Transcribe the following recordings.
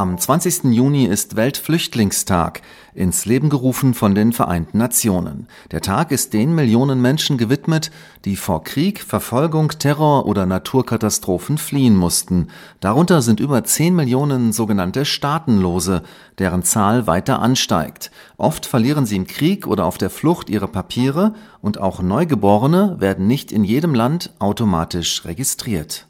Am 20. Juni ist Weltflüchtlingstag, ins Leben gerufen von den Vereinten Nationen. Der Tag ist den Millionen Menschen gewidmet, die vor Krieg, Verfolgung, Terror oder Naturkatastrophen fliehen mussten. Darunter sind über 10 Millionen sogenannte Staatenlose, deren Zahl weiter ansteigt. Oft verlieren sie im Krieg oder auf der Flucht ihre Papiere und auch Neugeborene werden nicht in jedem Land automatisch registriert.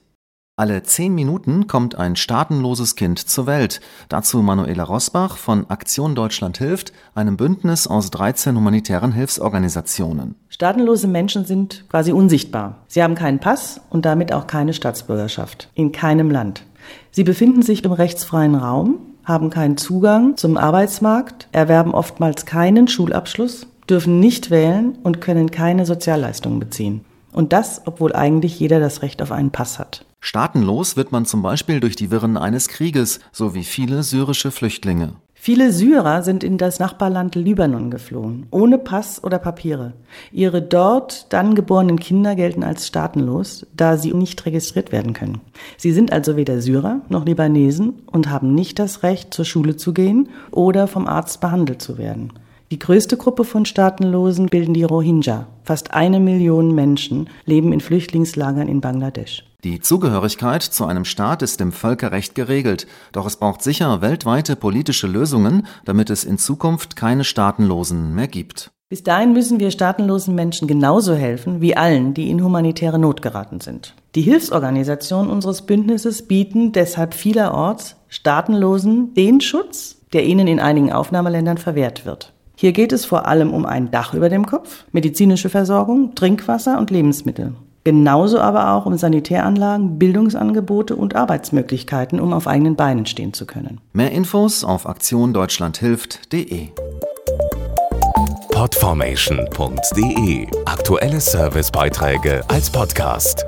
Alle zehn Minuten kommt ein staatenloses Kind zur Welt. Dazu Manuela Rosbach von Aktion Deutschland hilft, einem Bündnis aus 13 humanitären Hilfsorganisationen. Staatenlose Menschen sind quasi unsichtbar. Sie haben keinen Pass und damit auch keine Staatsbürgerschaft. In keinem Land. Sie befinden sich im rechtsfreien Raum, haben keinen Zugang zum Arbeitsmarkt, erwerben oftmals keinen Schulabschluss, dürfen nicht wählen und können keine Sozialleistungen beziehen. Und das, obwohl eigentlich jeder das Recht auf einen Pass hat. Staatenlos wird man zum Beispiel durch die Wirren eines Krieges, so wie viele syrische Flüchtlinge. Viele Syrer sind in das Nachbarland Libanon geflohen, ohne Pass oder Papiere. Ihre dort dann geborenen Kinder gelten als staatenlos, da sie nicht registriert werden können. Sie sind also weder Syrer noch Libanesen und haben nicht das Recht, zur Schule zu gehen oder vom Arzt behandelt zu werden. Die größte Gruppe von Staatenlosen bilden die Rohingya. Fast eine Million Menschen leben in Flüchtlingslagern in Bangladesch. Die Zugehörigkeit zu einem Staat ist im Völkerrecht geregelt, doch es braucht sicher weltweite politische Lösungen, damit es in Zukunft keine Staatenlosen mehr gibt. Bis dahin müssen wir staatenlosen Menschen genauso helfen wie allen, die in humanitäre Not geraten sind. Die Hilfsorganisationen unseres Bündnisses bieten deshalb vielerorts Staatenlosen den Schutz, der ihnen in einigen Aufnahmeländern verwehrt wird. Hier geht es vor allem um ein Dach über dem Kopf, medizinische Versorgung, Trinkwasser und Lebensmittel. Genauso aber auch um Sanitäranlagen, Bildungsangebote und Arbeitsmöglichkeiten, um auf eigenen Beinen stehen zu können. Mehr Infos auf aktiondeutschlandhilft.de. Podformation.de Aktuelle Servicebeiträge als Podcast.